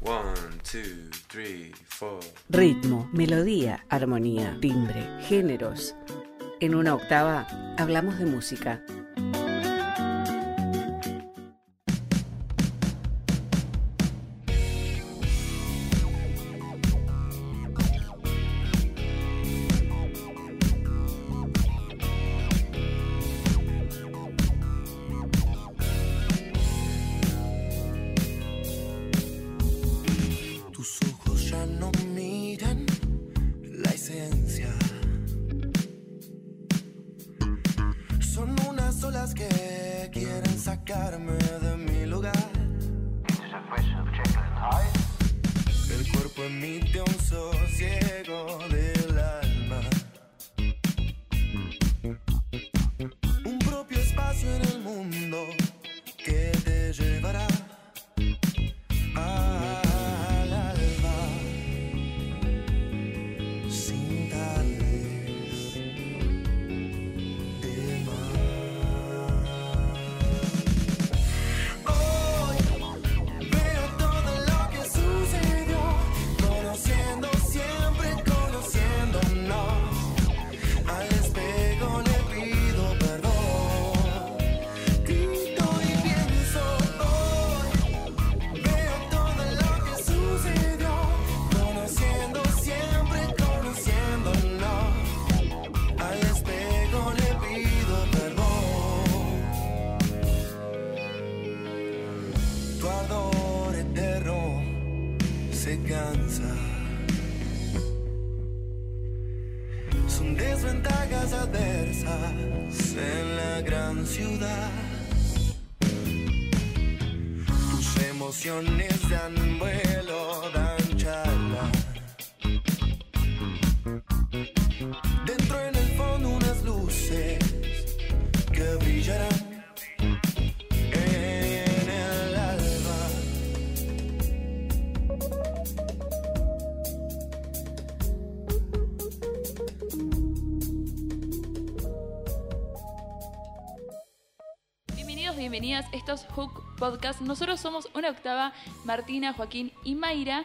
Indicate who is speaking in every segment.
Speaker 1: One, two, three, four.
Speaker 2: Ritmo, melodía, armonía, timbre, géneros. En una octava hablamos de música.
Speaker 3: Hook Podcast. Nosotros somos una octava, Martina, Joaquín y Mayra.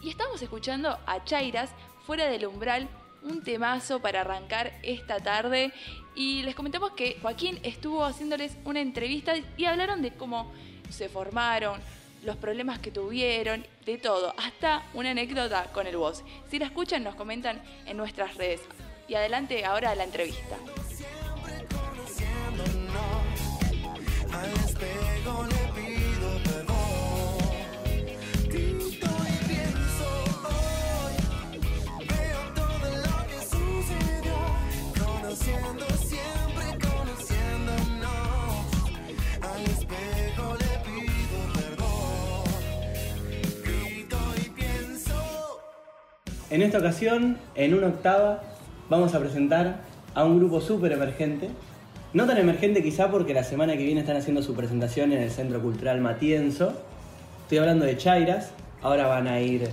Speaker 3: Y estamos escuchando a Chairas fuera del umbral, un temazo para arrancar esta tarde. Y les comentamos que Joaquín estuvo haciéndoles una entrevista y hablaron de cómo se formaron, los problemas que tuvieron, de todo, hasta una anécdota con el voz. Si la escuchan, nos comentan en nuestras redes. Y adelante ahora la entrevista.
Speaker 4: En esta ocasión, en una octava, vamos a presentar a un grupo súper emergente. No tan emergente quizá porque la semana que viene están haciendo su presentación en el Centro Cultural Matienzo. Estoy hablando de Chairas. Ahora van a ir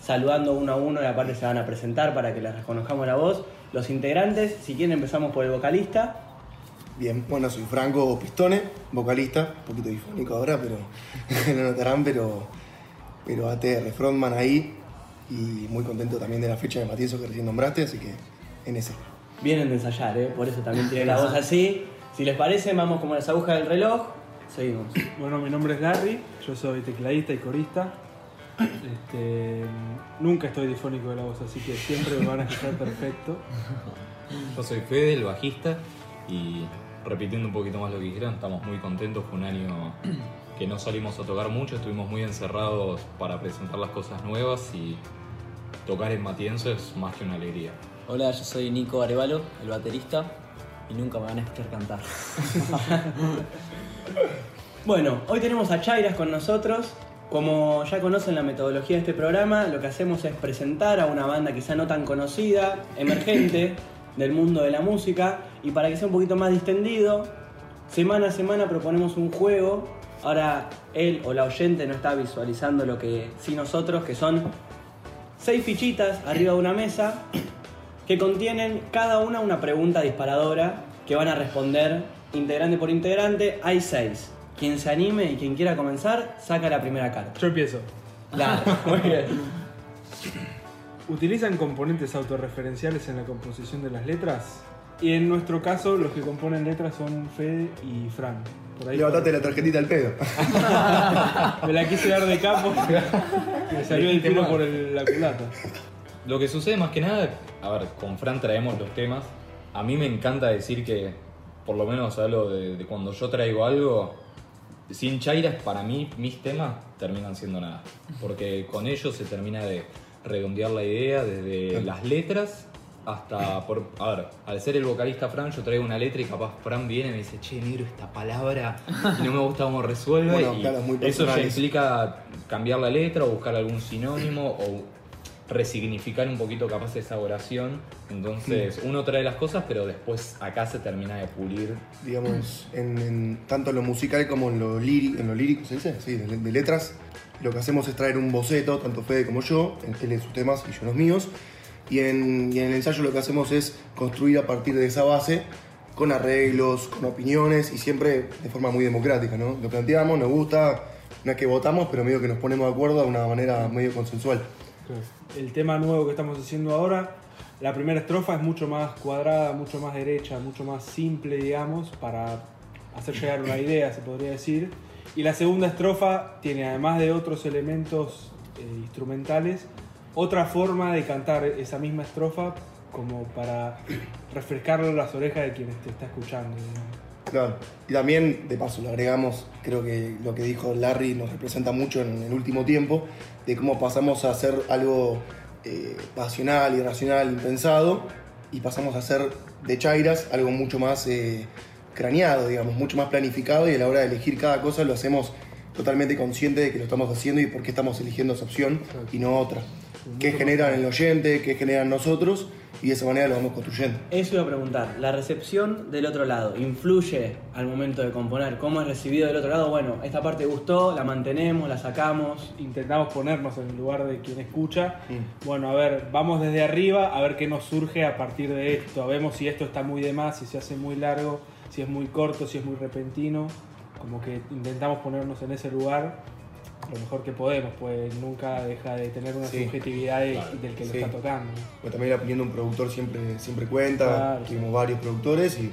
Speaker 4: saludando uno a uno y aparte se van a presentar para que les reconozcamos la voz. Los integrantes, si quieren empezamos por el vocalista.
Speaker 5: Bien, bueno, soy Franco Pistone, vocalista, un poquito difónico ahora, pero lo notarán, pero, pero ATR, frontman ahí, y muy contento también de la fecha de Matienzo que recién nombraste, así que en ese.
Speaker 4: Vienen de ensayar, ¿eh? por eso también tiene la voz así. Si les parece, vamos como las agujas del reloj. Seguimos.
Speaker 6: Bueno, mi nombre es Larry, yo soy tecladista y corista. Este, nunca estoy difónico de la voz, así que siempre me van a escuchar perfecto.
Speaker 7: Yo soy Fede, el bajista, y repitiendo un poquito más lo que dijeron, estamos muy contentos. Fue un año que no salimos a tocar mucho, estuvimos muy encerrados para presentar las cosas nuevas y tocar en Matienzo es más que una alegría.
Speaker 8: Hola, yo soy Nico Arevalo, el baterista, y nunca me van a escuchar cantar.
Speaker 4: Bueno, hoy tenemos a Chairas con nosotros. Como ya conocen la metodología de este programa, lo que hacemos es presentar a una banda quizá no tan conocida, emergente del mundo de la música, y para que sea un poquito más distendido, semana a semana proponemos un juego. Ahora él o la oyente no está visualizando lo que sí nosotros, que son seis fichitas arriba de una mesa que contienen cada una una pregunta disparadora que van a responder integrante por integrante. Hay seis. Quien se anime y quien quiera comenzar, saca la primera carta.
Speaker 6: Yo empiezo.
Speaker 4: Claro, muy bien.
Speaker 6: ¿Utilizan componentes autorreferenciales en la composición de las letras? Y en nuestro caso, los que componen letras son Fede y Fran. Por ahí
Speaker 5: Levantate la tarjetita al pedo.
Speaker 6: me la quise dar de capo, me salió el tiro por el- la culata.
Speaker 7: Lo que sucede más que nada, a ver, con Fran traemos los temas. A mí me encanta decir que, por lo menos hablo de, de cuando yo traigo algo, sin Chairas, para mí mis temas terminan siendo nada. Porque con ellos se termina de redondear la idea desde las letras hasta por. A ver, al ser el vocalista Fran, yo traigo una letra y capaz Fran viene y me dice, che, negro, esta palabra y no me gusta cómo resuelve.
Speaker 5: Bueno,
Speaker 7: y
Speaker 5: claro, es muy
Speaker 7: eso ya implica cambiar la letra o buscar algún sinónimo o resignificar un poquito capaz esa oración. Entonces uno trae las cosas, pero después acá se termina de pulir.
Speaker 5: digamos, en, en- tanto en lo musical como en lo, lírico, en lo lírico, ¿se dice? Sí, de, de letras. Lo que hacemos es traer un boceto, tanto Fede como yo, él en sus temas y yo en los míos. Y en, y en el ensayo lo que hacemos es construir a partir de esa base, con arreglos, con opiniones y siempre de forma muy democrática, ¿no? Lo planteamos, nos gusta, no es que votamos, pero medio que nos ponemos de acuerdo de una manera medio consensual.
Speaker 6: El tema nuevo que estamos haciendo ahora, la primera estrofa es mucho más cuadrada, mucho más derecha, mucho más simple, digamos, para hacer llegar una idea, se podría decir. Y la segunda estrofa tiene, además de otros elementos eh, instrumentales, otra forma de cantar esa misma estrofa como para refrescar las orejas de quienes te está escuchando.
Speaker 5: Claro. Y también, de paso, le agregamos, creo que lo que dijo Larry nos representa mucho en el último tiempo, de cómo pasamos a hacer algo eh, pasional, irracional, impensado, y pasamos a hacer de Chairas algo mucho más eh, craneado, digamos, mucho más planificado, y a la hora de elegir cada cosa lo hacemos totalmente consciente de que lo estamos haciendo y por qué estamos eligiendo esa opción y no otra. ¿Qué genera en el oyente? ¿Qué generan nosotros? Y de esa manera lo vamos construyendo.
Speaker 4: Eso iba a preguntar, la recepción del otro lado, ¿influye al momento de componer? ¿Cómo es recibido del otro lado? Bueno, esta parte gustó, la mantenemos, la sacamos.
Speaker 6: Intentamos ponernos en el lugar de quien escucha.
Speaker 5: Mm.
Speaker 6: Bueno, a ver, vamos desde arriba a ver qué nos surge a partir de esto. Vemos si esto está muy de más, si se hace muy largo, si es muy corto, si es muy repentino. Como que intentamos ponernos en ese lugar lo mejor que podemos, pues nunca deja de tener una
Speaker 5: Sí.
Speaker 6: subjetividad de- del que lo está tocando.
Speaker 5: Bueno, también la opinión de un productor siempre, siempre cuenta.
Speaker 6: Claro,
Speaker 5: Tuvimos varios productores y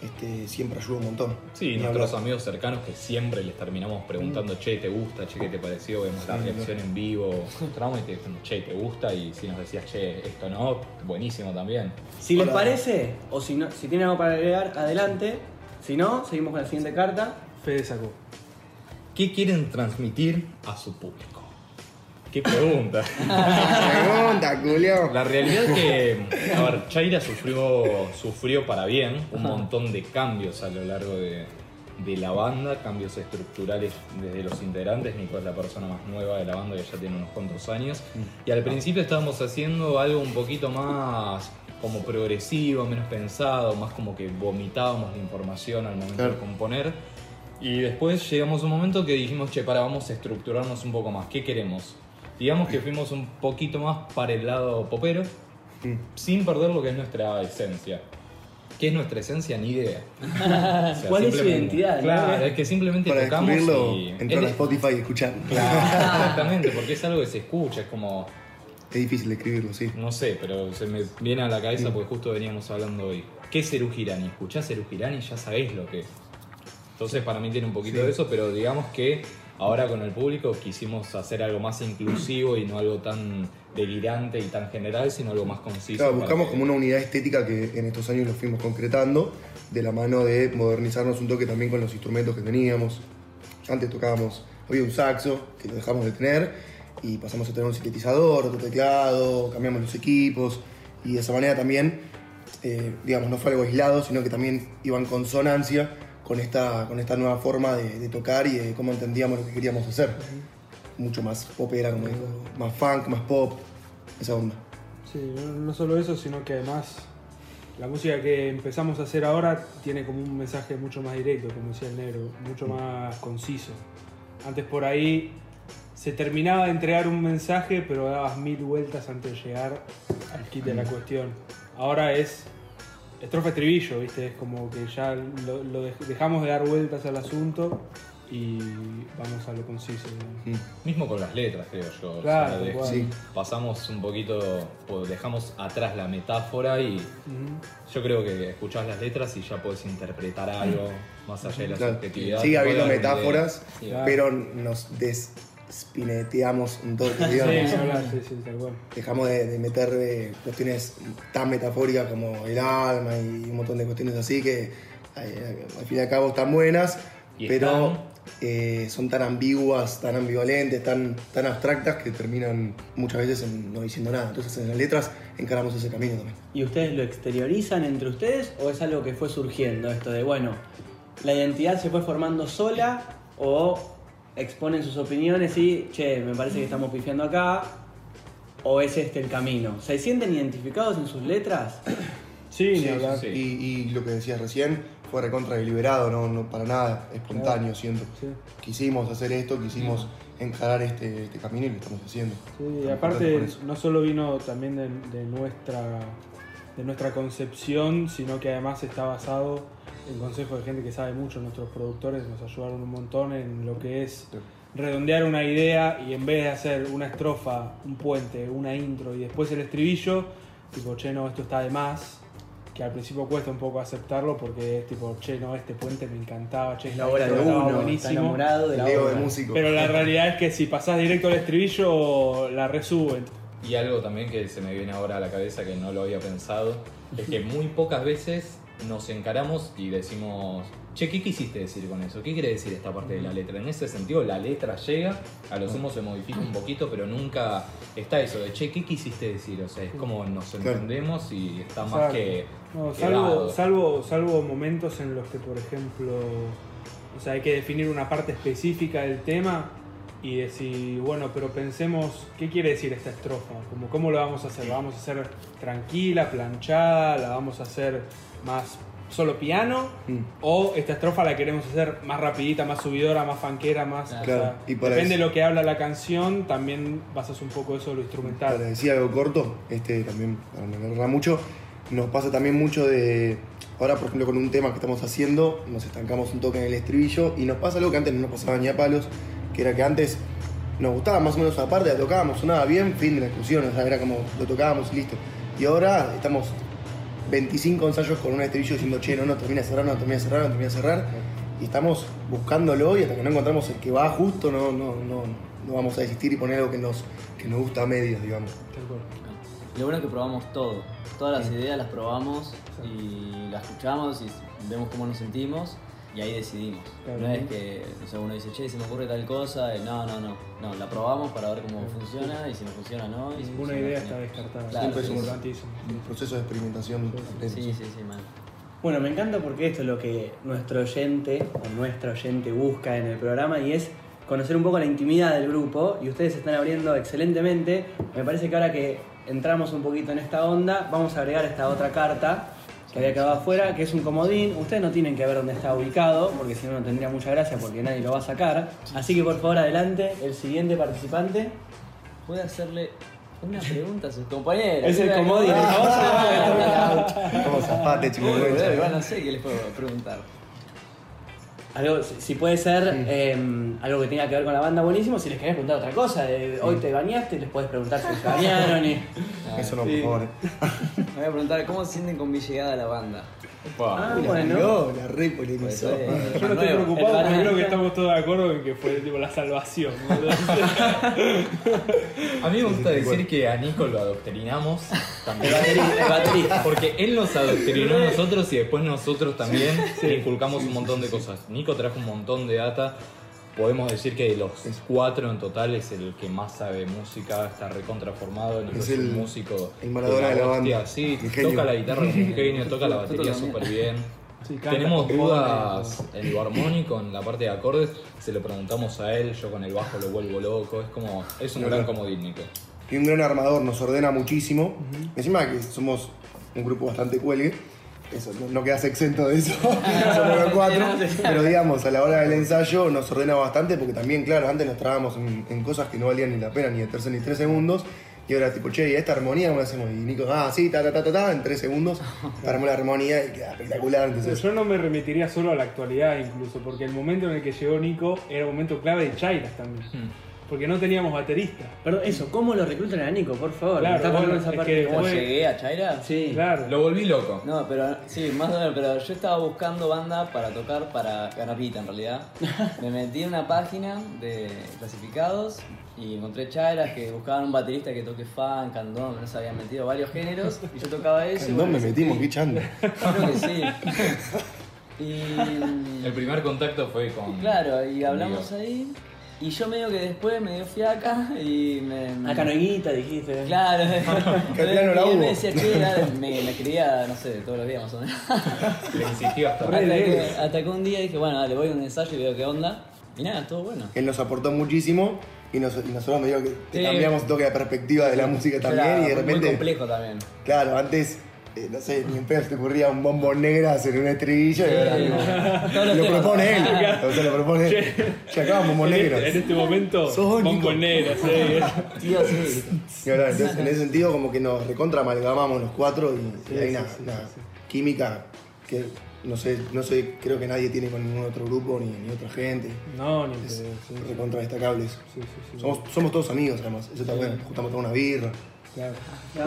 Speaker 5: este, siempre ayuda un montón.
Speaker 7: Sí,
Speaker 5: Ni
Speaker 7: nuestros
Speaker 5: hablar.
Speaker 7: amigos cercanos que siempre les terminamos preguntando, che, ¿te gusta? Che, ¿qué te pareció? Vemos la reacción en vivo, entramos y te decimos, che, ¿te gusta? Y si nos decías, che, esto no, buenísimo también.
Speaker 4: Si les parece, o si, no, si tienen algo para agregar, adelante. Si no, seguimos con la siguiente carta.
Speaker 6: Fede sacó.
Speaker 7: ¿Qué quieren transmitir a su público? ¿Qué pregunta?
Speaker 5: Pregunta, Julio.
Speaker 7: La realidad es que, a ver, Chaira sufrió, sufrió para bien un montón de cambios a lo largo de, de la banda, cambios estructurales desde los integrantes. Nico es la persona más nueva de la banda que ya tiene unos cuantos años. Y al principio estábamos haciendo algo un poquito más como progresivo, menos pensado, más como que vomitábamos la información al momento de
Speaker 5: Claro.
Speaker 7: componer. Y después llegamos a un momento que dijimos, che, para, vamos a estructurarnos un poco más. ¿Qué queremos? Digamos que fuimos un poquito más para el lado popero,
Speaker 5: Mm.
Speaker 7: sin perder lo que es nuestra esencia. ¿Qué es nuestra esencia? Ni idea. O sea,
Speaker 4: ¿Cuál es su identidad, no?
Speaker 7: Claro, es que simplemente
Speaker 5: Para
Speaker 7: tocamos y...
Speaker 5: entrar a Spotify y escuchar.
Speaker 7: Claro, exactamente, porque es algo que se escucha, es como...
Speaker 5: Es difícil escribirlo, sí.
Speaker 7: No sé, pero se me viene a la cabeza porque justo veníamos hablando hoy. ¿Qué es Eru Girani? Escuchás Girani y ya sabés lo que es. Entonces para mí tiene un poquito
Speaker 5: Sí.
Speaker 7: de eso, pero digamos que ahora con el público quisimos hacer algo más inclusivo y no algo tan delirante y tan general, sino algo más conciso.
Speaker 5: Claro, buscamos
Speaker 7: que-
Speaker 5: como una unidad estética que en estos años lo fuimos concretando, de la mano de modernizarnos un toque también con los instrumentos que teníamos. Antes tocábamos, había un saxo, que lo dejamos de tener, y pasamos a tener un sintetizador, otro teclado, cambiamos los equipos, y de esa manera también, eh, digamos, no fue algo aislado, sino que también iba en consonancia con esta, con esta nueva forma de, de tocar y de cómo entendíamos lo que queríamos hacer. Mucho más popera, como digo, más funk, más pop, esa onda.
Speaker 6: Sí, no, no solo eso, sino que además la música que empezamos a hacer ahora tiene como un mensaje mucho más directo, como decía el negro, mucho más conciso. Antes por ahí se terminaba de entregar un mensaje, pero dabas mil vueltas antes de llegar al kit de la cuestión. Ahora es estrofa estribillo, ¿viste? Es como que ya lo, lo dej- dejamos de dar vueltas al asunto y vamos a lo conciso. digamos.
Speaker 7: Mismo con las letras, creo yo. O
Speaker 6: Claro,
Speaker 7: sea.
Speaker 5: Sí.
Speaker 7: pasamos un poquito, o dejamos atrás la metáfora y yo creo que escuchás las letras y ya puedes interpretar algo más allá de la
Speaker 5: Claro.
Speaker 7: subjetividad.
Speaker 5: Sigue habiendo metáforas,
Speaker 8: Sí,
Speaker 6: claro.
Speaker 5: pero nos despineteamos un toque,
Speaker 6: Sí,
Speaker 5: digamos.
Speaker 6: sí, sí, tal cual.
Speaker 5: Dejamos de, de meter eh, cuestiones tan metafóricas como el alma y un montón de cuestiones así que eh, al fin y al cabo están buenas, pero eh, son tan ambiguas, tan ambivalentes, tan, tan abstractas que terminan muchas veces en no diciendo nada. Entonces en las letras encaramos ese camino también.
Speaker 4: ¿Y ustedes lo exteriorizan entre ustedes o es algo que fue surgiendo esto de, bueno, la identidad se fue formando sola o exponen sus opiniones y, che, me parece que estamos pifiando acá o es este el camino? ¿Se sienten identificados en sus letras?
Speaker 6: Sí,
Speaker 5: Sí,
Speaker 7: sí.
Speaker 5: Y, y lo que decías recién fue recontra deliberado, no, no para nada espontáneo, siento.
Speaker 6: Sí.
Speaker 5: Quisimos hacer esto, quisimos encarar este, este camino y lo estamos haciendo.
Speaker 6: Sí, y
Speaker 5: Estamos
Speaker 6: aparte no solo vino también de, de nuestra de nuestra concepción, sino que además está basado en consejos de gente que sabe mucho. Nuestros productores nos ayudaron un montón en lo que es redondear una idea y en vez de hacer una estrofa, un puente, una intro y después el estribillo, tipo, che, no, esto está de más. Que al principio cuesta un poco aceptarlo porque es tipo, che, no, este puente me encantaba, che,
Speaker 4: Es la obra de uno, está
Speaker 6: buenísimo.
Speaker 4: enamorado de la
Speaker 5: El ego
Speaker 4: obra.
Speaker 5: de músico.
Speaker 6: Pero la realidad es que si pasás directo al estribillo, la resuben.
Speaker 7: Y algo también que se me viene ahora a la cabeza que no lo había pensado, es que muy pocas veces nos encaramos y decimos, che, ¿qué quisiste decir con eso? ¿Qué quiere decir esta parte de la letra? En ese sentido, la letra llega, a lo sumo se modifica un poquito, pero nunca está eso de, che, ¿qué quisiste decir? O sea, es como nos entendemos y está más
Speaker 6: Exacto.
Speaker 7: que...
Speaker 6: No, salvo, salvo, salvo momentos en los que, por ejemplo, o sea, hay que definir una parte específica del tema y decir, bueno, pero pensemos, ¿qué quiere decir esta estrofa? Como, ¿Cómo lo vamos a hacer? ¿La vamos a hacer tranquila, planchada? ¿La vamos a hacer más solo piano?
Speaker 5: Mm.
Speaker 6: ¿O esta estrofa la queremos hacer más rapidita, más subidora, más fanquera, más... o
Speaker 5: Claro,
Speaker 6: sea,
Speaker 5: y para
Speaker 6: depende de lo que habla la canción, también basas un poco eso en lo
Speaker 5: Para
Speaker 6: instrumental.
Speaker 5: decir algo corto, este también, para no alargarla mucho, nos pasa también mucho de. Ahora, por ejemplo, con un tema que estamos haciendo, nos estancamos un toque en el estribillo y nos pasa algo que antes no nos pasaba ni a palos, que era que antes nos gustaba más o menos una parte, la tocábamos, sonaba bien, fin de la discusión, o sea, era como lo tocábamos y listo. Y ahora estamos 25 ensayos con un estribillo diciendo, che, no, no, termina de cerrar, no, termina de cerrar, no, termina de cerrar. Y estamos buscándolo y hasta que no encontramos el que va justo, no, no, no, no vamos a desistir y poner algo que nos, que nos gusta a medias, digamos.
Speaker 8: Lo bueno es que probamos todo. Todas las ideas las probamos y las escuchamos y vemos cómo nos sentimos y ahí decidimos.
Speaker 6: Claro.
Speaker 8: No es que no sé, uno dice, che, se me ocurre tal cosa. y no, no, no. No, la probamos para ver cómo funciona y si no funciona, no. Y si
Speaker 6: Ninguna
Speaker 8: funciona,
Speaker 6: idea está descartada.
Speaker 8: Claro,
Speaker 5: Siempre
Speaker 6: es importantísimo.
Speaker 5: un proceso de experimentación.
Speaker 8: Sí, sí, sí, mal.
Speaker 4: Bueno, me encanta porque esto es lo que nuestro oyente o nuestra oyente busca en el programa y es conocer un poco la intimidad del grupo y ustedes se están abriendo excelentemente. Me parece que ahora que entramos un poquito en esta onda, vamos a agregar esta otra carta que había quedado afuera, que es un comodín. Ustedes no tienen que ver dónde está ubicado, porque si no, no tendría mucha gracia porque nadie lo va a sacar. Así que por favor, adelante, el siguiente participante.
Speaker 8: Puede hacerle una pregunta a sus compañeros.
Speaker 4: Es el comodín, famoso
Speaker 5: ¿Cómo zafate, chico?
Speaker 8: Bueno, igual no sé qué les puedo preguntar.
Speaker 4: Algo, si puede ser eh, algo que tenga que ver con la banda, buenísimo. Si les querés preguntar otra cosa, de, hoy te bañaste, les podés preguntar si se bañaron. Y...
Speaker 5: Eso no,
Speaker 4: Sí.
Speaker 5: por favor.
Speaker 8: Me voy a preguntar, ¿cómo se sienten con mi llegada a la banda?
Speaker 7: Opa.
Speaker 4: Ah,
Speaker 5: La
Speaker 4: bueno.
Speaker 5: tiró, la re
Speaker 8: Pues, eh,
Speaker 6: Yo no estoy
Speaker 8: Nuevo.
Speaker 6: preocupado porque creo que estamos todos de acuerdo en que fue tipo la salvación. ¿no?
Speaker 7: A mí me gusta decir que a Nico lo adoctrinamos también.
Speaker 4: El baterista.
Speaker 7: Porque él nos adoctrinó a nosotros y después nosotros también le inculcamos un montón de cosas. Nico trajo un montón de data. Podemos decir que de los cuatro en total es el que más sabe música, está recontraformado, Nico
Speaker 5: Es
Speaker 7: es, un
Speaker 5: el-
Speaker 7: músico.
Speaker 5: el Maradona de la
Speaker 7: hostia,
Speaker 5: banda.
Speaker 7: Sí, toca la guitarra como un genio, toca la batería súper bien.
Speaker 6: Sí,
Speaker 7: Tenemos dudas en lo armónico, en la parte de acordes, se lo preguntamos a él, yo con el bajo lo vuelvo loco, es como, es un gran comodín Nico.
Speaker 5: Y un gran armador, nos ordena muchísimo. Encima que somos un grupo bastante cuelgue. Eso, no, no quedas exento de eso. somos los cuatro. Pero digamos, a la hora del ensayo nos ordena bastante porque también, claro, antes nos trabamos en, en cosas que no valían ni la pena ni de tercer ni tres segundos. Y ahora tipo, che, ¿y esta armonía cómo la hacemos? Y Nico, ah, sí, ta, ta, ta, ta, ta, en tres segundos, armó la armonía y queda espectacular. Entonces,
Speaker 6: Yo no me remitiría solo a la actualidad incluso, porque el momento en el que llegó Nico era un momento clave de Chairas también.
Speaker 7: Hmm.
Speaker 6: Porque no teníamos baterista.
Speaker 4: Perdón, eso, ¿cómo lo reclutan a Nico, por favor?
Speaker 6: Claro,
Speaker 4: Me está
Speaker 6: bueno,
Speaker 4: contando esa
Speaker 6: es
Speaker 4: parte
Speaker 6: que
Speaker 8: ¿Cómo
Speaker 6: Fue-
Speaker 8: llegué a Chaira?
Speaker 4: Sí.
Speaker 6: Claro.
Speaker 7: Lo volví loco.
Speaker 8: No, pero sí, más o menos, pero yo estaba buscando banda para tocar para ganar en realidad. Me metí en una página de clasificados y encontré chairas que buscaban un baterista que toque funk, candón, no se habían metido varios géneros y yo tocaba eso. y
Speaker 5: ¿dónde
Speaker 8: bueno,
Speaker 5: me metimos?
Speaker 8: sí.
Speaker 5: ¿Qué chando?
Speaker 8: Creo que sí. Y
Speaker 7: El primer contacto fue con.
Speaker 8: claro, y hablamos
Speaker 7: conmigo.
Speaker 8: ahí y yo medio que después me dio fiaca y me...
Speaker 4: Acá no hay guita, dijiste.
Speaker 8: Claro,
Speaker 5: Que piano la
Speaker 8: y él
Speaker 5: hubo.
Speaker 8: me decía que me, me escribía, no sé, todos los días más o menos.
Speaker 7: Le insistió hasta.
Speaker 8: Hasta que, hasta que un día dije, bueno, dale, voy a un ensayo y veo qué onda. Y nada, estuvo bueno.
Speaker 5: Él nos aportó muchísimo y, nos- y nosotros medio que
Speaker 8: Sí.
Speaker 5: cambiamos un toque de perspectiva de la música también y de
Speaker 8: muy
Speaker 5: repente,
Speaker 8: complejo también.
Speaker 5: claro, antes, eh, no sé, ni en pedo se te ocurría un bombón negras en un estribillo y ahora lo, lo propone él, o sea, lo propone él. Ya acá bombón
Speaker 6: En este,
Speaker 5: negros.
Speaker 6: en este momento,
Speaker 5: Nico.
Speaker 6: bombonera, sí.
Speaker 8: Tío, sí.
Speaker 5: Y ahora, entonces, en ese sentido, como que nos recontra amalgamamos los cuatro y, y
Speaker 6: Sí,
Speaker 5: hay
Speaker 6: sí,
Speaker 5: una,
Speaker 6: sí,
Speaker 5: una química que no sé, no sé, creo que nadie tiene con ningún otro grupo ni, ni otra gente.
Speaker 6: No, ni
Speaker 5: Es
Speaker 6: pedo, sí,
Speaker 5: recontra destacable eso.
Speaker 6: Sí, sí, sí.
Speaker 5: Somos, somos todos amigos además, eso está bueno. Juntamos toda una birra.
Speaker 6: Claro.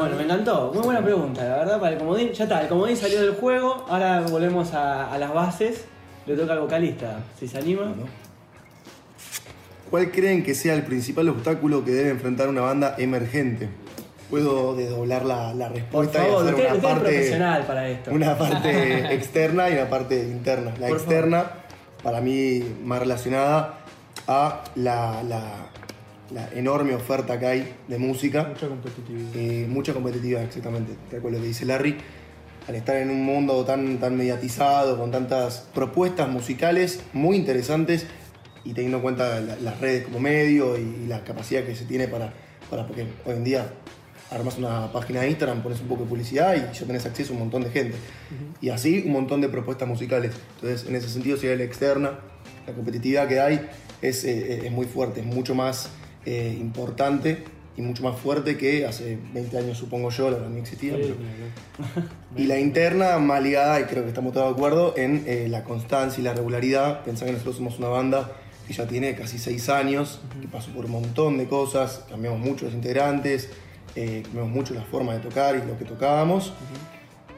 Speaker 4: Bueno, me encantó. Muy buena pregunta, la verdad, para el comodín. Ya está, el comodín salió del juego. Ahora volvemos a, a las bases. Le toca al vocalista, si se anima.
Speaker 5: ¿Cuál creen que sea el principal obstáculo que debe enfrentar una banda emergente? Puedo desdoblar la, la
Speaker 4: Por
Speaker 5: respuesta
Speaker 4: favor,
Speaker 5: y hacer
Speaker 4: usted,
Speaker 5: una
Speaker 4: usted es
Speaker 5: parte,
Speaker 4: profesional para esto.
Speaker 5: una parte externa y una parte interna. La
Speaker 4: Por
Speaker 5: externa, para mí, más relacionada a la, la- la enorme oferta que hay de música.
Speaker 6: Mucha competitividad.
Speaker 5: Eh, mucha competitividad, exactamente, tal cual lo que dice Larry. Al estar en un mundo tan, tan mediatizado, con tantas propuestas musicales muy interesantes y teniendo en cuenta la- las redes como medio y, la capacidad que se tiene para, para, porque hoy en día armas una página de Instagram, pones un poco de publicidad y ya tenés acceso a un montón de gente. Y así un montón de propuestas musicales. Entonces, en ese sentido, si hay la externa, la competitividad que hay es, eh, es muy fuerte, es mucho más eh, importante y mucho más fuerte que hace 20 años, supongo yo, la verdad ni existía.
Speaker 6: Sí,
Speaker 5: pero- y la interna más ligada, y creo que estamos todos de acuerdo, en eh, la constancia y la regularidad. Pensá que nosotros somos una banda que ya tiene casi seis años, que pasó por un montón de cosas, cambiamos mucho los integrantes, eh, cambiamos mucho la forma de tocar y lo que tocábamos.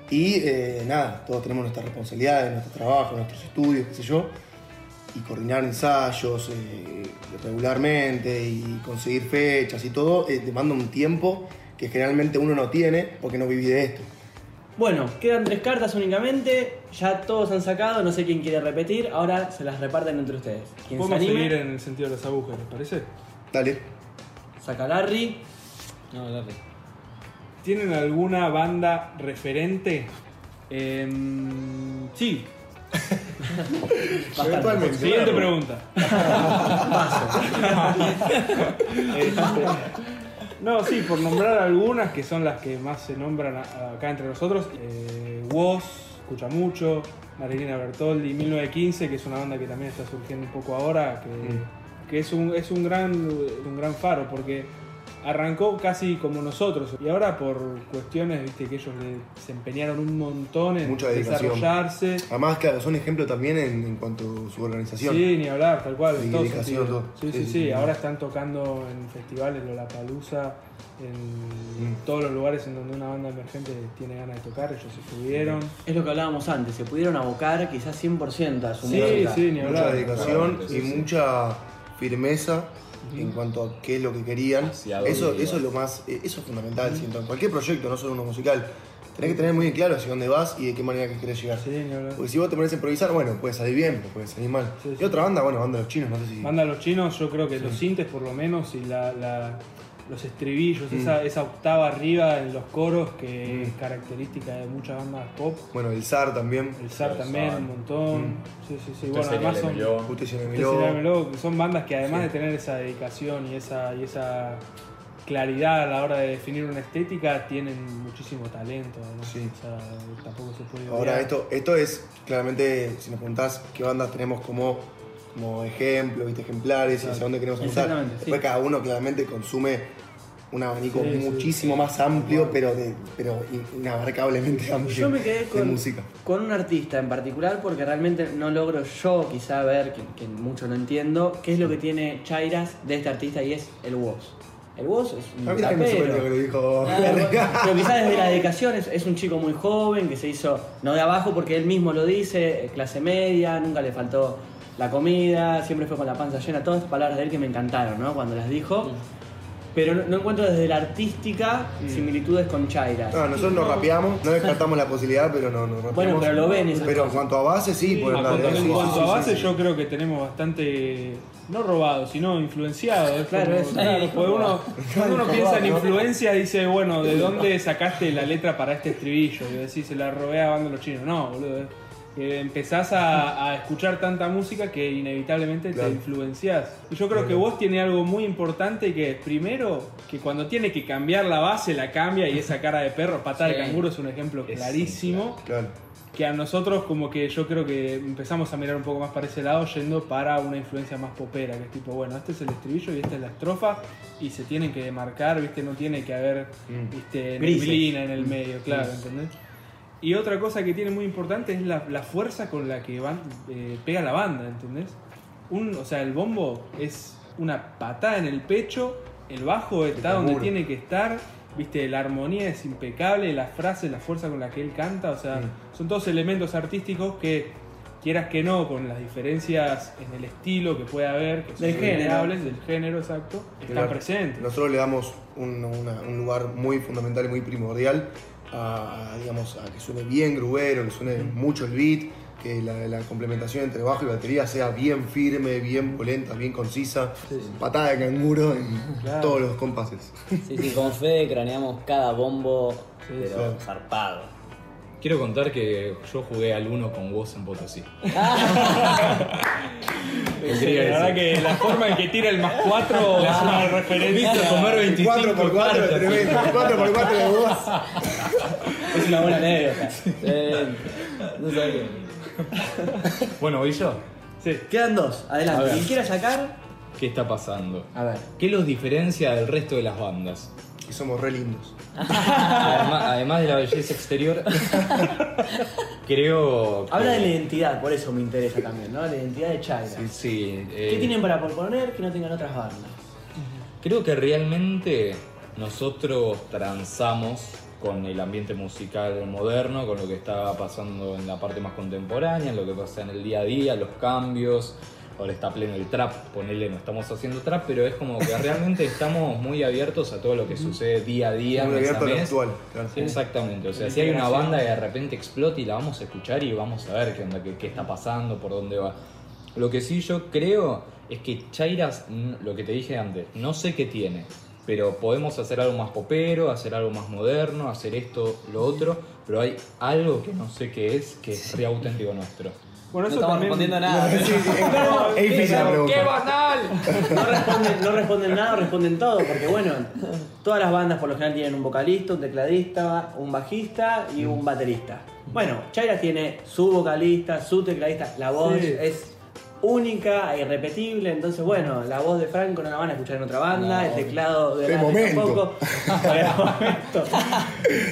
Speaker 5: Y eh, nada, todos tenemos nuestras responsabilidades, nuestro trabajo, nuestros estudios, qué sé yo. Y coordinar ensayos eh, regularmente y conseguir fechas y todo, eh, demanda un tiempo que generalmente uno no tiene porque no viví de esto.
Speaker 4: Bueno, quedan tres cartas únicamente. Ya todos han sacado, no sé quién quiere repetir. Ahora se las reparten entre ustedes. Se
Speaker 6: Podemos
Speaker 4: anime,
Speaker 6: seguir en el sentido de las agujas, ¿les parece?
Speaker 5: Dale.
Speaker 4: saca Larry.
Speaker 8: No, dale.
Speaker 6: ¿Tienen alguna banda referente? Em, sí.
Speaker 5: Eventualmente.
Speaker 6: Siguiente
Speaker 5: claro.
Speaker 6: pregunta. Este, no, sí, por nombrar algunas que son las que más se nombran a- acá entre nosotros. Eh, Woz, escucha mucho. Marilina Bertoldi, 1915, que es una banda que también está surgiendo un poco ahora, que, que es, un, es un, gran, un gran faro, porque arrancó casi como nosotros y ahora por cuestiones, viste, que ellos le- se empeñaron un montón en
Speaker 5: Mucha dedicación.
Speaker 6: desarrollarse.
Speaker 5: Además, claro, son ejemplo también en, en cuanto a su organización.
Speaker 6: Sí, ni hablar, tal cual, en todo
Speaker 5: dedicación.
Speaker 6: Sí, sí,
Speaker 5: Sí,
Speaker 6: sí,
Speaker 5: sí, sí.
Speaker 6: Ahora están tocando en festivales, Lollapalooza, en
Speaker 5: Mm.
Speaker 6: todos los lugares en donde una banda emergente tiene ganas de tocar, ellos se subieron.
Speaker 4: Es lo que hablábamos antes, se pudieron abocar quizás 100% a su
Speaker 6: Sí,
Speaker 4: música.
Speaker 6: sí, ni
Speaker 5: mucha
Speaker 6: hablar.
Speaker 5: dedicación
Speaker 7: Claramente,
Speaker 5: y
Speaker 7: sí, sí.
Speaker 5: mucha firmeza en cuanto a qué es lo que querían. Eso, eso es lo más, eh, eso es fundamental, siento. En cualquier proyecto, no solo uno musical, tenés que tener muy claro hacia dónde vas y de qué manera que querés llegar.
Speaker 6: Sí.
Speaker 5: Porque si vos te pones a improvisar, bueno, puede salir bien, pero puede salir mal.
Speaker 6: Sí,
Speaker 5: y otra banda, bueno, banda de los chinos, no sé si.
Speaker 6: Banda Los Chinos, yo creo que los sintes por lo menos y la, la- los estribillos, esa, esa octava arriba en los coros que es característica de muchas bandas pop.
Speaker 5: Bueno, el ZAR también.
Speaker 6: El
Speaker 7: El
Speaker 6: también, un montón. Sí, sí, sí.
Speaker 7: Usted
Speaker 6: Bueno, además son.
Speaker 5: Justicia
Speaker 6: que son bandas que además
Speaker 5: Sí.
Speaker 6: de tener esa dedicación y esa, y esa claridad a la hora de definir una estética, tienen muchísimo talento.
Speaker 5: Sí.
Speaker 6: O sea, tampoco se puede
Speaker 5: Ahora, esto, esto es claramente, si nos preguntás qué bandas tenemos como, como ejemplo, ¿viste? ejemplares y hacia dónde queremos
Speaker 4: sí.
Speaker 5: Después cada uno claramente consume un abanico
Speaker 6: Sí, sí,
Speaker 5: muchísimo más amplio, pero, de, pero in- inabarcablemente amplio
Speaker 4: Yo me quedé
Speaker 5: de
Speaker 4: con,
Speaker 5: música.
Speaker 4: con un artista en particular porque realmente no logro yo quizá ver, que, que mucho no entiendo, qué es lo que tiene Chairas de este artista y es el Woz. El Woz es un
Speaker 5: A mí también me
Speaker 4: rapero.
Speaker 5: que lo dijo.
Speaker 4: Ah, Pero quizás desde la dedicación es, es un chico muy joven que se hizo, no de abajo porque él mismo lo dice, eh, clase media, nunca le faltó la comida, siempre fue con la panza llena, todas estas palabras de él que me encantaron, ¿no? Cuando las dijo. Pero no, no encuentro desde la artística similitudes con Chaira.
Speaker 5: No, nosotros nos rapeamos, no descartamos la posibilidad, pero no nos rapeamos.
Speaker 4: Bueno, pero lo ven esas
Speaker 5: Pero en
Speaker 4: cosas.
Speaker 5: cuanto a base, sí, por
Speaker 6: A
Speaker 5: la
Speaker 6: cuanto- en cuanto a
Speaker 5: sí,
Speaker 6: base,
Speaker 5: sí.
Speaker 6: yo creo que tenemos bastante, no robado, sino influenciado. Es
Speaker 4: Claro,
Speaker 6: como- claro, porque uno, cuando uno piensa en influencia, dice, bueno, ¿de dónde sacaste la letra para este estribillo? Y decís, se la robé a banda los chinos. No, boludo. Que empezás a, a escuchar tanta música que inevitablemente
Speaker 5: Claro.
Speaker 6: te influenciás. Y yo creo que vos tiene algo muy importante que es, primero, que cuando tiene que cambiar la base, la cambia y esa cara de perro, patada de canguro es un ejemplo clarísimo
Speaker 5: Claro.
Speaker 6: que a nosotros como que yo creo que empezamos a mirar un poco más para ese lado yendo para una influencia más popera, que es tipo, bueno, este es el estribillo y esta es la estrofa y se tienen que demarcar, ¿viste? No tiene que haber, ¿viste?
Speaker 4: Grises.
Speaker 6: Neblina en el medio, claro, ¿entendés? Y otra cosa que tiene muy importante es la, la fuerza con la que van, eh, pega la banda, ¿entendés? Un, o sea, el bombo es una patada en el pecho, el bajo está donde
Speaker 5: Seguro.
Speaker 6: tiene que estar, viste, la armonía es impecable, las frases, la fuerza con la que él canta, o sea, son todos elementos artísticos que, quieras que no, con las diferencias en el estilo que puede haber, que son
Speaker 4: Del género.
Speaker 6: del género exacto, están presentes.
Speaker 5: Nosotros le damos un, una- un lugar muy fundamental y muy primordial a, a, digamos, a que suene bien grubero, que suene mucho el beat, que la, la complementación entre bajo y batería sea bien firme, bien polenta, bien concisa, patada de canguro en
Speaker 6: Claro.
Speaker 5: todos los compases.
Speaker 8: Sí, sí, con Fede craneamos cada bombo, pero
Speaker 5: sí.
Speaker 8: zarpado.
Speaker 7: Quiero contar que yo jugué al 1 con vos en Potosí.
Speaker 6: Sí, la verdad que la forma en que tira el más 4 es una referencia.
Speaker 7: comer 25
Speaker 5: 4 por 4
Speaker 7: cartas.
Speaker 5: tremendo, 4 por 4 de vos.
Speaker 4: Es una buena anécdota.
Speaker 8: Eh, no sabía.
Speaker 7: Bueno, ¿voy yo?
Speaker 6: Sí.
Speaker 4: Quedan dos, adelante. Quien quiera sacar,
Speaker 7: ¿Qué está pasando?
Speaker 4: a ver.
Speaker 7: ¿Qué los diferencia del resto de las bandas?
Speaker 5: Y somos re lindos.
Speaker 7: Además, además de la belleza exterior, creo que...
Speaker 4: Habla de la identidad, por eso me interesa también, ¿no? La identidad de Chaira.
Speaker 7: Sí, sí,
Speaker 4: ¿Qué
Speaker 7: eh,
Speaker 4: tienen para proponer que no tengan otras bandas?
Speaker 7: Creo que realmente nosotros transamos con el ambiente musical moderno, con lo que está pasando en la parte más contemporánea, lo que pasa en el día a día, los cambios. Ahora está pleno el trap, ponele, no estamos haciendo trap, pero es como que realmente estamos muy abiertos a todo lo que sucede día a día,
Speaker 5: Muy
Speaker 7: mes a
Speaker 5: abierto a lo
Speaker 7: mes.
Speaker 5: actual. claro.
Speaker 7: Exactamente, o sea, si hay una banda que de repente explota y la vamos a escuchar y vamos a ver qué onda, qué, qué está pasando, por dónde va. Lo que sí yo creo es que Chairas, lo que te dije antes, no sé qué tiene, pero podemos hacer algo más popero, hacer algo más moderno, hacer esto, lo otro, pero hay algo que no sé qué es, que es re auténtico nuestro.
Speaker 6: Bueno,
Speaker 8: No
Speaker 6: eso
Speaker 8: estamos
Speaker 6: también.
Speaker 8: respondiendo nada.
Speaker 5: Es difícil la pregunta.
Speaker 7: banal!
Speaker 4: No responden, no responden nada, responden todo, porque bueno, todas las bandas por lo general tienen un vocalista, un tecladista, un bajista y un baterista. Bueno, Chaira tiene su vocalista, su tecladista, la voz
Speaker 6: Sí.
Speaker 4: es única e irrepetible, entonces bueno, la voz de Franco no la van a escuchar en otra banda,
Speaker 8: No.
Speaker 4: el teclado de,
Speaker 5: De momento.
Speaker 4: tampoco, momento.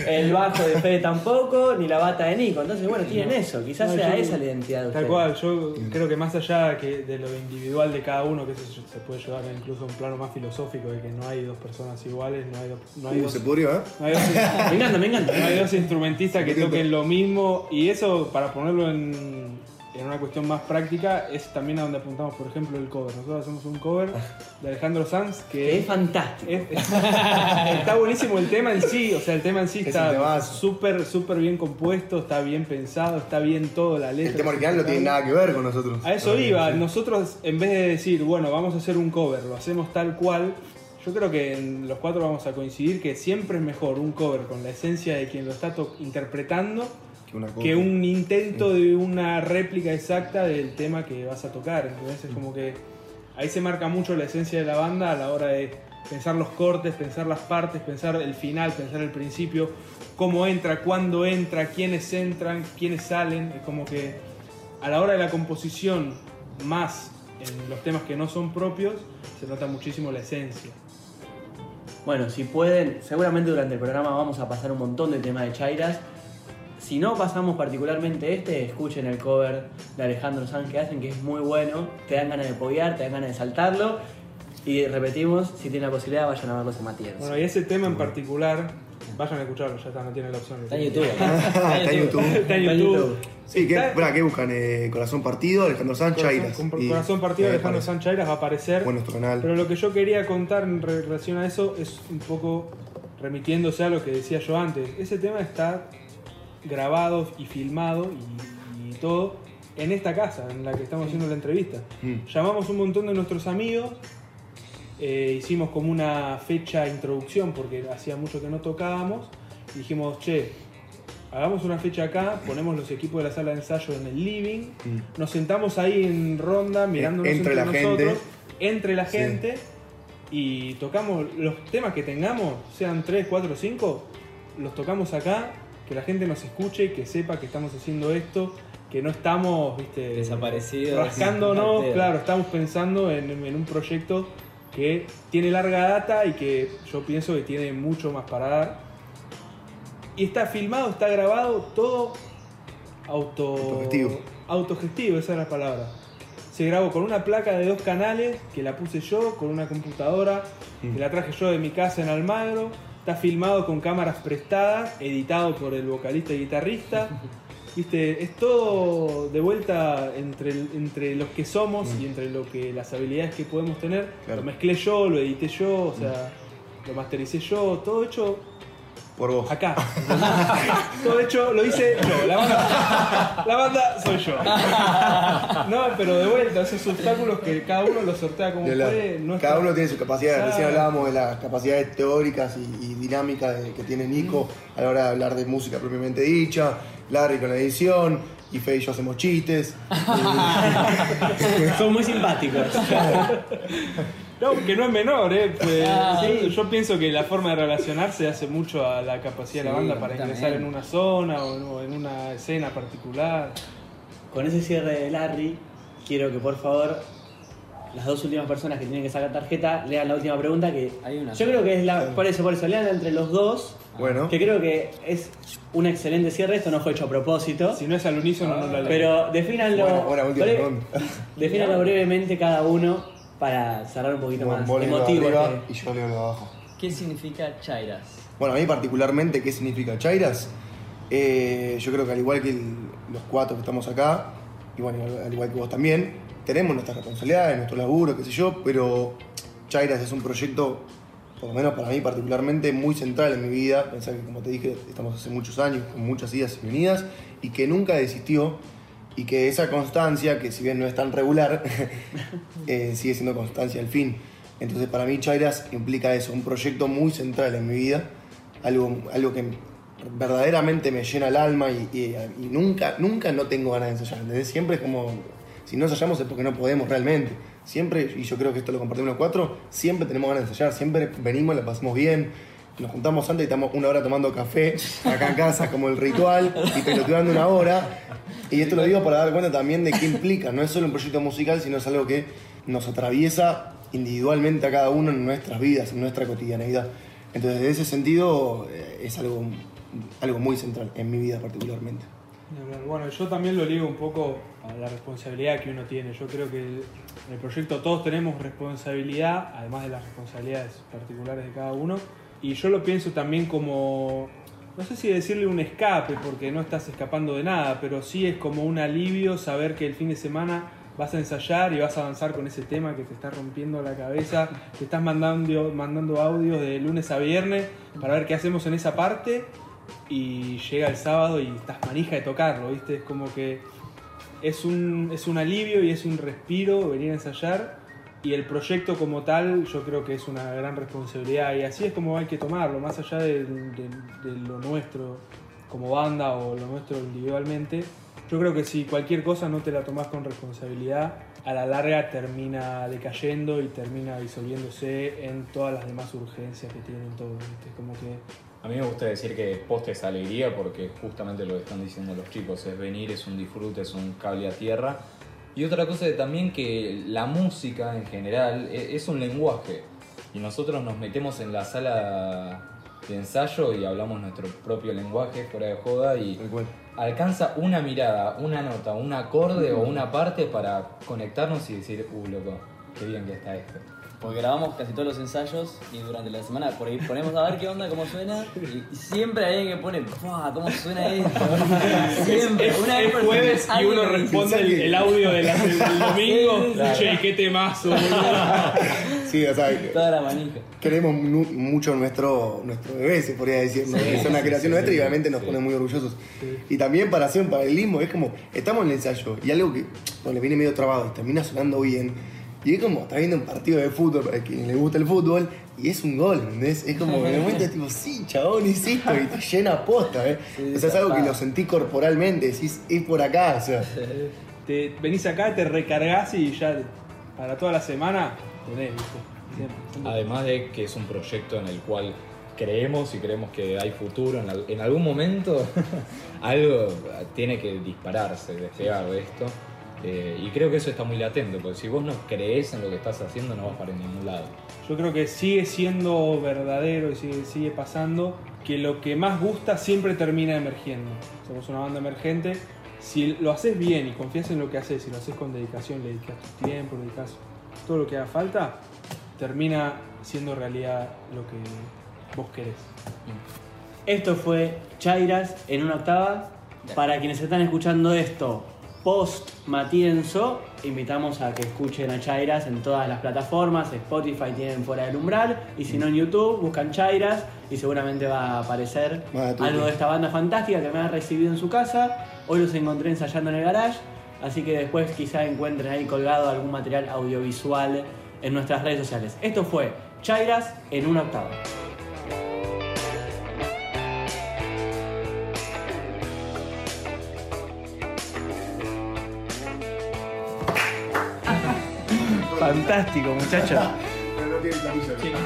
Speaker 4: el bajo de Fede tampoco, ni la bata de Nico, entonces bueno, tienen eso, quizás
Speaker 6: No,
Speaker 4: sea
Speaker 6: yo-
Speaker 4: esa la identidad de
Speaker 6: Tal cual, yo creo que más allá que de lo individual de cada uno, que eso se puede llevar incluso a un plano más filosófico de que no hay dos personas iguales, no hay dos, no hay
Speaker 5: Uh,
Speaker 6: dos,
Speaker 5: se pudrió, ¿eh?
Speaker 6: no hay dos-
Speaker 4: Me encanta, me encanta.
Speaker 6: no hay dos instrumentistas que toquen lo mismo y eso para ponerlo en, en una cuestión más práctica es también a donde apuntamos por ejemplo el cover. Nosotros hacemos un cover de Alejandro Sanz
Speaker 4: Que
Speaker 6: que
Speaker 4: es fantástico.
Speaker 6: es- está buenísimo el tema en sí, o sea, el tema en sí
Speaker 5: Es
Speaker 6: está súper, súper bien compuesto, está bien pensado, está bien todo, la letra.
Speaker 5: El tema original no tiene nada que ver con nosotros.
Speaker 6: A eso iba, nosotros en vez de decir, bueno, vamos a hacer un cover, lo hacemos tal cual, yo creo que en los cuatro vamos a coincidir que siempre es mejor un cover con la esencia de quien lo está to- interpretando
Speaker 5: Que
Speaker 6: que un intento de una réplica exacta del tema que vas a tocar. Entonces es como que ahí se marca mucho la esencia de la banda a la hora de pensar los cortes, pensar las partes, pensar el final, pensar el principio, cómo entra, cuándo entra, quiénes entran, quiénes salen. Es como que a la hora de la composición, más en los temas que no son propios, se nota muchísimo la esencia.
Speaker 4: Bueno, si pueden, seguramente durante el programa vamos a pasar un montón de temas de Chairas. Si no pasamos particularmente este, escuchen el cover de Alejandro Sanz que hacen, que es muy bueno. Te dan ganas de poguear, te dan ganas de saltarlo. Y repetimos, si tienen la posibilidad, vayan a verlos en Matías.
Speaker 6: Bueno, y ese tema en particular, vayan a escucharlo, ya está, no tienen la opción.
Speaker 8: Está en YouTube.
Speaker 5: Está en YouTube.
Speaker 6: Está en YouTube.
Speaker 5: Sí, ¿qué, espera, ¿qué buscan? Eh, Corazón Partido, Alejandro Sanz, Chairas. Y-
Speaker 6: corazón partido Alejandro
Speaker 5: aparece.
Speaker 6: Sanchairas va a aparecer.
Speaker 5: Bueno, nuestro canal.
Speaker 6: Pero lo que yo quería contar en re- relación a eso es un poco remitiéndose a lo que decía yo antes. Ese tema está grabado y filmado y, y todo en esta casa en la que estamos haciendo la entrevista.
Speaker 5: Mm.
Speaker 6: Llamamos un montón de nuestros amigos, eh, hicimos como una fecha introducción porque hacía mucho que no tocábamos. Y dijimos, che, hagamos una fecha acá, ponemos los equipos de la sala de ensayo en el living,
Speaker 5: Mm.
Speaker 6: nos sentamos ahí en ronda mirándonos
Speaker 5: Entre
Speaker 6: entre,
Speaker 5: la gente.
Speaker 6: nosotros, entre la
Speaker 5: Sí.
Speaker 6: gente, y tocamos los temas que tengamos, sean 3, 4, 5, los tocamos acá, que la gente nos escuche y que sepa que estamos haciendo esto, que no estamos, viste,
Speaker 8: Desaparecidos.
Speaker 6: rascándonos, claro, estamos pensando en, en un proyecto que tiene larga data y que yo pienso que tiene mucho más para dar. Y está filmado, está grabado, todo auto...
Speaker 5: Autogestivo.
Speaker 6: Autogestivo, esa es la palabra. Se grabó con una placa de dos canales que la puse yo, con una computadora que la traje yo de mi casa en Almagro. Está filmado con cámaras prestadas, editado por el vocalista y guitarrista. Viste, es todo de vuelta entre, entre los que somos y entre lo que las habilidades que podemos tener.
Speaker 5: Claro.
Speaker 6: Lo mezclé yo, lo edité yo, o sea, lo mastericé yo, todo hecho
Speaker 5: Por vos.
Speaker 6: acá. Todo hecho lo hice yo. La banda, la banda soy yo. No, pero de vuelta, esos obstáculos que cada uno los sortea como
Speaker 5: la-
Speaker 6: puede. no
Speaker 5: cada uno tiene su capacidad.
Speaker 6: Claro.
Speaker 5: Recién hablábamos de las capacidades teóricas y, y dinámicas de- que tiene Nico a la hora de hablar de música propiamente dicha. Larry con la edición. Y Fe y yo hacemos chistes.
Speaker 4: Son muy simpáticos.
Speaker 6: No, que no es menor, ¿eh? Pues,
Speaker 8: Ah,
Speaker 6: yo, yo pienso que la forma de relacionarse hace mucho a la capacidad de la banda para
Speaker 8: también.
Speaker 6: ingresar en una zona o en- una escena particular.
Speaker 4: Con ese cierre de Larry, quiero que por favor las dos últimas personas que tienen que sacar tarjeta lean la última pregunta que
Speaker 8: Hay una.
Speaker 4: yo creo que es la por eso por eso lean entre los dos
Speaker 5: Bueno.
Speaker 4: que creo que es un excelente cierre esto no fue hecho a propósito
Speaker 6: Si no es al unísono, no la leo.
Speaker 4: pero
Speaker 5: buena última
Speaker 4: breve- brevemente cada uno para cerrar un poquito más
Speaker 5: de
Speaker 4: emotivo
Speaker 5: arriba
Speaker 4: este-
Speaker 5: y yo leo lo de abajo.
Speaker 8: ¿Qué significa Chairas?
Speaker 5: Bueno, a mí particularmente, ¿qué significa Chairas? Eh, yo creo que al igual que el- los cuatro que estamos acá, y bueno, al igual que vos también, tenemos nuestras responsabilidades, nuestro laburo, qué sé yo, pero Chairas es un proyecto, por lo menos para mí particularmente, muy central en mi vida. Pensar que, como te dije, estamos hace muchos años, con muchas idas y venidas, y que nunca desistió, y que esa constancia, que si bien no es tan regular, eh, sigue siendo constancia al fin. Entonces para mí Chairas implica eso, un proyecto muy central en mi vida, algo, algo que verdaderamente me llena el alma y, y- y nunca, nunca no tengo ganas de ensayar, ¿entendés? Siempre es como, si no ensayamos es porque no podemos realmente. Siempre, y yo creo que esto lo compartimos los cuatro, siempre tenemos ganas de ensayar, siempre venimos, la pasamos bien, nos juntamos antes y estamos una hora tomando café acá en casa como el ritual y peloteando una hora. Y esto lo digo para dar cuenta también de qué implica, no es solo un proyecto musical, sino es algo que nos atraviesa individualmente a cada uno en nuestras vidas, en nuestra cotidianeidad. Entonces, de ese sentido, eh, es algo, algo muy central en mi vida particularmente.
Speaker 6: Bueno, yo también lo ligo un poco a la responsabilidad que uno tiene. Yo creo que en el proyecto todos tenemos responsabilidad, además de las responsabilidades particulares de cada uno. Y yo lo pienso también como, no sé si decirle un escape, porque no estás escapando de nada, pero sí es como un alivio saber que el fin de semana vas a ensayar y vas a avanzar con ese tema que te está rompiendo la cabeza, te estás mandando, mandando audios de lunes a viernes para ver qué hacemos en esa parte y llega el sábado y estás manija de tocarlo, ¿viste? Es como que es un, es un alivio y es un respiro venir a ensayar y el proyecto como tal yo creo que es una gran responsabilidad y así es como hay que tomarlo, más allá de, de- de lo nuestro como banda o lo nuestro individualmente. Yo creo que si cualquier cosa no te la tomás con responsabilidad, a la larga termina decayendo y termina disolviéndose en todas las demás urgencias que tienen. ¿viste? Es como que
Speaker 7: A mí me gusta decir que posta es alegría porque justamente lo que están diciendo los chicos, es venir, es un disfrute, es un cable a tierra. Y otra cosa es también que la música en general e- es un lenguaje. y nosotros nos metemos en la sala de ensayo y hablamos nuestro propio lenguaje fuera de joda y alcanza una mirada, una nota, un acorde o una parte para conectarnos y decir, uh, loco, qué bien que está esto.
Speaker 8: Porque grabamos casi todos los ensayos y durante la semana por ahí ponemos a ver qué onda, cómo suena. Y, siempre hay alguien que pone, ¡Fua! ¿Cómo suena esto? Siempre.
Speaker 6: Es,
Speaker 8: Una vez
Speaker 6: es jueves y uno responde el, el audio de del, del domingo.
Speaker 8: Claro.
Speaker 6: Che, qué temazo.
Speaker 5: Sí, o sea,
Speaker 8: Toda la manija.
Speaker 5: queremos mu- mucho nuestro, nuestro bebé, se podría decir. ¿no?
Speaker 7: Sí,
Speaker 5: es una creación
Speaker 7: sí,
Speaker 5: nuestra
Speaker 7: sí,
Speaker 5: y obviamente nos
Speaker 7: sí.
Speaker 5: pone muy orgullosos. Y también para hacer un paralelismo, es como, estamos en el ensayo y algo que bueno, le viene medio trabado y termina sonando bien. Y es como, está viendo un partido de fútbol para quien le gusta el fútbol y es un gol, ¿entendés? Es como, en el momento es tipo, sí, chabón, hiciste y te llena posta, ¿eh?
Speaker 8: Sí,
Speaker 5: o sea, es algo que lo sentí corporalmente, decís, es por acá, o sea.
Speaker 6: Te venís acá, te recargas y ya para toda la semana tenés, ¿viste? Siempre, siempre.
Speaker 7: Además de que es un proyecto en el cual creemos y creemos que hay futuro, en, en algún momento algo tiene que dispararse, despegar de esto. Eh, y creo que eso está muy latente, porque si vos no crees en lo que estás haciendo no vas para ningún lado.
Speaker 6: Yo creo que sigue siendo verdadero y sigue, sigue pasando que lo que más gusta siempre termina emergiendo. Somos una banda emergente. Si lo haces bien y confías en lo que haces, si lo haces con dedicación, le dedicas tu tiempo, le dedicas todo lo que haga falta, termina siendo realidad lo que vos querés.
Speaker 4: Esto fue Chairas en una octava. Para quienes están escuchando esto post Matienzo, invitamos a que escuchen a Chairas en todas las plataformas. Spotify tienen fuera del umbral. Y si no en YouTube, buscan Chairas y seguramente va a aparecer algo de esta banda fantástica que me ha recibido en su casa. Hoy los encontré ensayando en el garage. Así que después quizá encuentren ahí colgado algún material audiovisual en nuestras redes sociales. Esto fue Chairas en una octava. Fantástico, muchachos.
Speaker 5: Pero no tiene.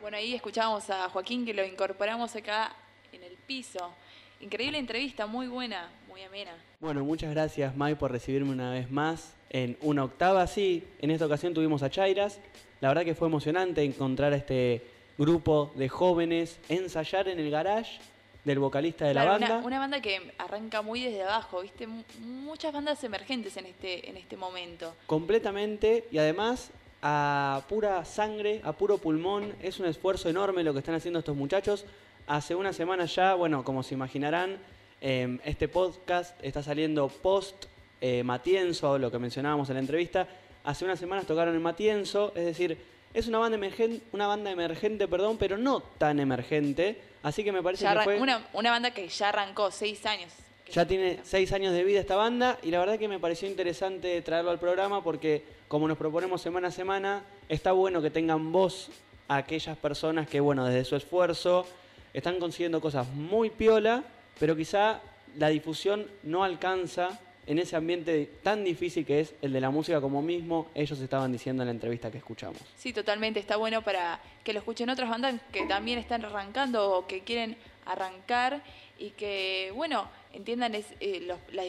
Speaker 3: Bueno, ahí escuchábamos a Joaquín que lo incorporamos acá en el piso. Increíble entrevista, muy buena, muy amena.
Speaker 4: Bueno, muchas gracias Mai por recibirme una vez más en una octava. Sí, en esta ocasión tuvimos a Chairas. La verdad que fue emocionante encontrar a este grupo de jóvenes ensayar en el garage del vocalista de la
Speaker 3: Claro,
Speaker 4: banda.
Speaker 3: Una, una banda que arranca muy desde abajo, ¿viste? M- muchas bandas emergentes en este, en este momento.
Speaker 4: Completamente y además a pura sangre, a puro pulmón. Es un esfuerzo enorme lo que están haciendo estos muchachos. Hace una semana ya, bueno, como se imaginarán, eh, este podcast está saliendo post eh, Matienzo, lo que mencionábamos en la entrevista. Hace unas semanas tocaron en Matienzo, es decir, es una banda emergente, una banda emergente, perdón, pero no tan emergente. Así que me parece
Speaker 3: Ya
Speaker 4: que
Speaker 3: arran-
Speaker 4: fue
Speaker 3: una, una banda que ya arrancó seis años.
Speaker 4: ya tiene seis años de vida esta banda y la verdad que me pareció interesante traerlo al programa porque como nos proponemos semana a semana, está bueno que tengan voz a aquellas personas que, bueno, desde su esfuerzo están consiguiendo cosas muy piola, pero quizá la difusión no alcanza en ese ambiente tan difícil que es el de la música como mismo ellos estaban diciendo en la entrevista que escuchamos.
Speaker 3: Sí, totalmente. Está bueno para que lo escuchen otras bandas que también están arrancando o que quieren arrancar y que, bueno, entiendan es- eh, los- las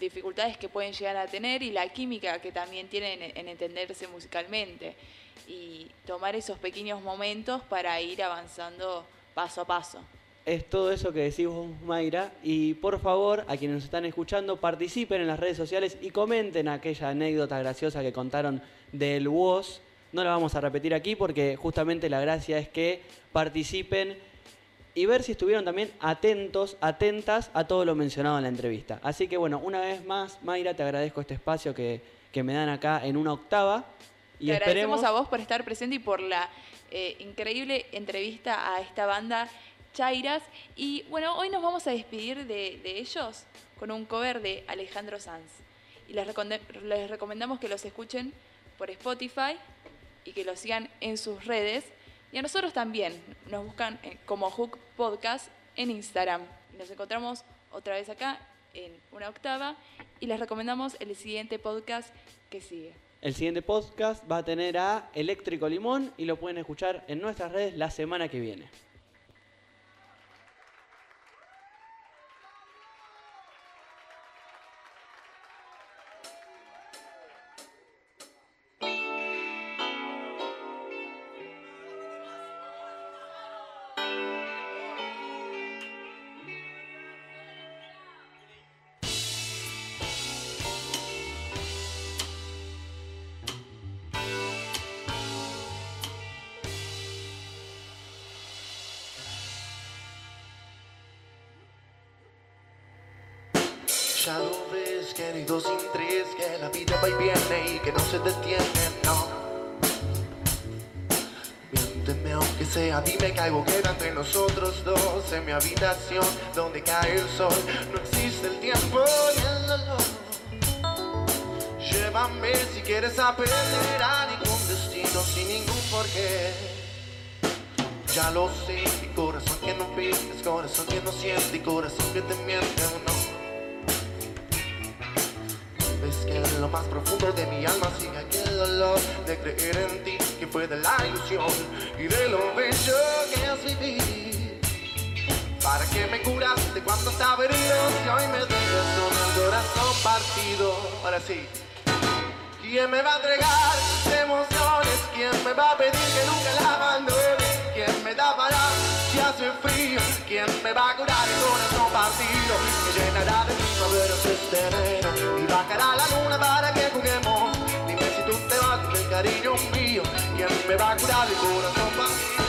Speaker 3: dificultades que pueden llegar a tener y la química que también tienen en, en entenderse musicalmente. Y tomar esos pequeños momentos para ir avanzando paso a paso.
Speaker 4: Es todo eso que decís vos, Mayra. Y por favor, a quienes nos están escuchando, participen en las redes sociales y comenten aquella anécdota graciosa que contaron del WOS. No la vamos a repetir aquí porque justamente la gracia es que participen y ver si estuvieron también atentos, atentas a todo lo mencionado en la entrevista. Así que bueno, una vez más, Mayra, te agradezco este espacio que, que me dan acá en una octava. Y
Speaker 3: Te
Speaker 4: esperemos
Speaker 3: agradecemos a vos por estar presente y por la eh, increíble entrevista a esta banda Chairas. Y bueno, hoy nos vamos a despedir de, ellos con un cover de Alejandro Sanz. Y les, les recomendamos que los escuchen por Spotify y que los sigan en sus redes. Y a nosotros también. Nos buscan eh, como Hook Podcast en Instagram. Nos encontramos otra vez acá en una octava. Y les recomendamos el siguiente podcast que sigue.
Speaker 4: El siguiente podcast va a tener a Eléctrico Limón y lo pueden escuchar en nuestras redes la semana que viene.
Speaker 2: Lo ves que ni dos sin tres, que la vida va y viene y que no se detiene, no. Miénteme aunque sea, dime que algo queda entre nosotros dos en mi habitación donde cae el sol. No existe el tiempo ni el dolor. Llévame si quieres a perder a ningún destino sin ningún porqué. Ya lo sé, mi corazón que no pides, corazón que no siente y corazón que te miente no. Que en lo más profundo de mi alma sigue aquel dolor de creer en ti que fue de la ilusión y de lo bello que es vivir. ¿Para qué me curaste cuando estaba herido si hoy me dejas con el corazón partido? Ahora sí. ¿Quién me va a entregar sus emociones? ¿Quién me va a pedir que nunca la abandone? ¿Quién me da para si hace frío? ¿Quién me va a curar el corazón partido? Que llenará de primaveras este enero y bajará la luna para que juguemos. Dime si tú te vas con el cariño mío. ¿Quién me va a curar el corazón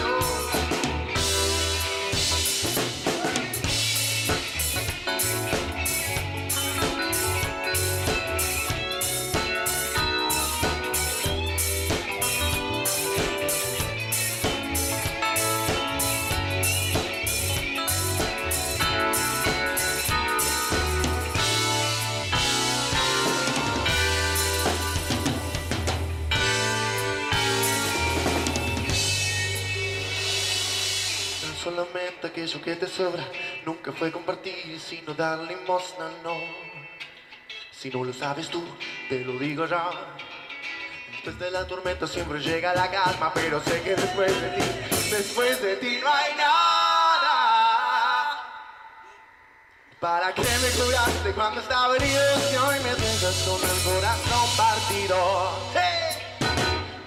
Speaker 2: aquello que te sobra nunca fue compartir, sino dar limosna, no. Si no lo sabes tú, te lo digo yo. Después de la tormenta siempre llega la calma, pero sé que después de ti, después de ti no hay nada. ¿Para qué me curaste cuando estaba herido y hoy me dejas con el corazón partido?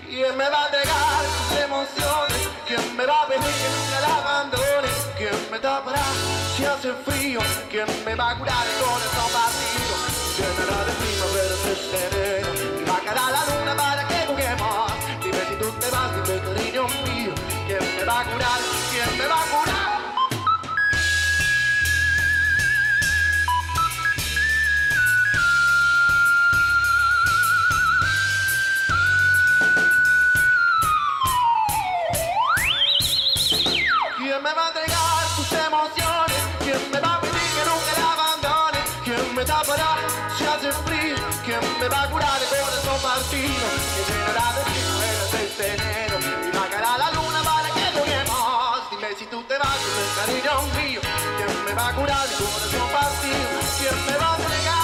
Speaker 2: ¿Quién me va a entregar sus emociones? ¿Quién me va a pedir que la abandone? ¿Quién me tapará si hace frío? ¿Quién me va a curar el corazón partido? Llenará de primavera este enero y bajará la luna para que juguemos. Dime si tú te vas, dime cariño mío. ¿Quién me va a curar? ¿Quién me va a curar? Me tapará si hace frío? ¿Quién me va a curar el corazón partido? Que llenará de primaveras este enero y bajará la luna para que juguemos. Dime si tú te vas con el cariño mío. ¿Quién me va a curar el corazón partido? ¿Quién me va a entregar?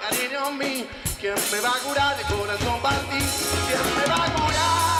Speaker 2: Cariño mío. ¿Quién me va a curar el corazón partido? ¿Quién me va a curar?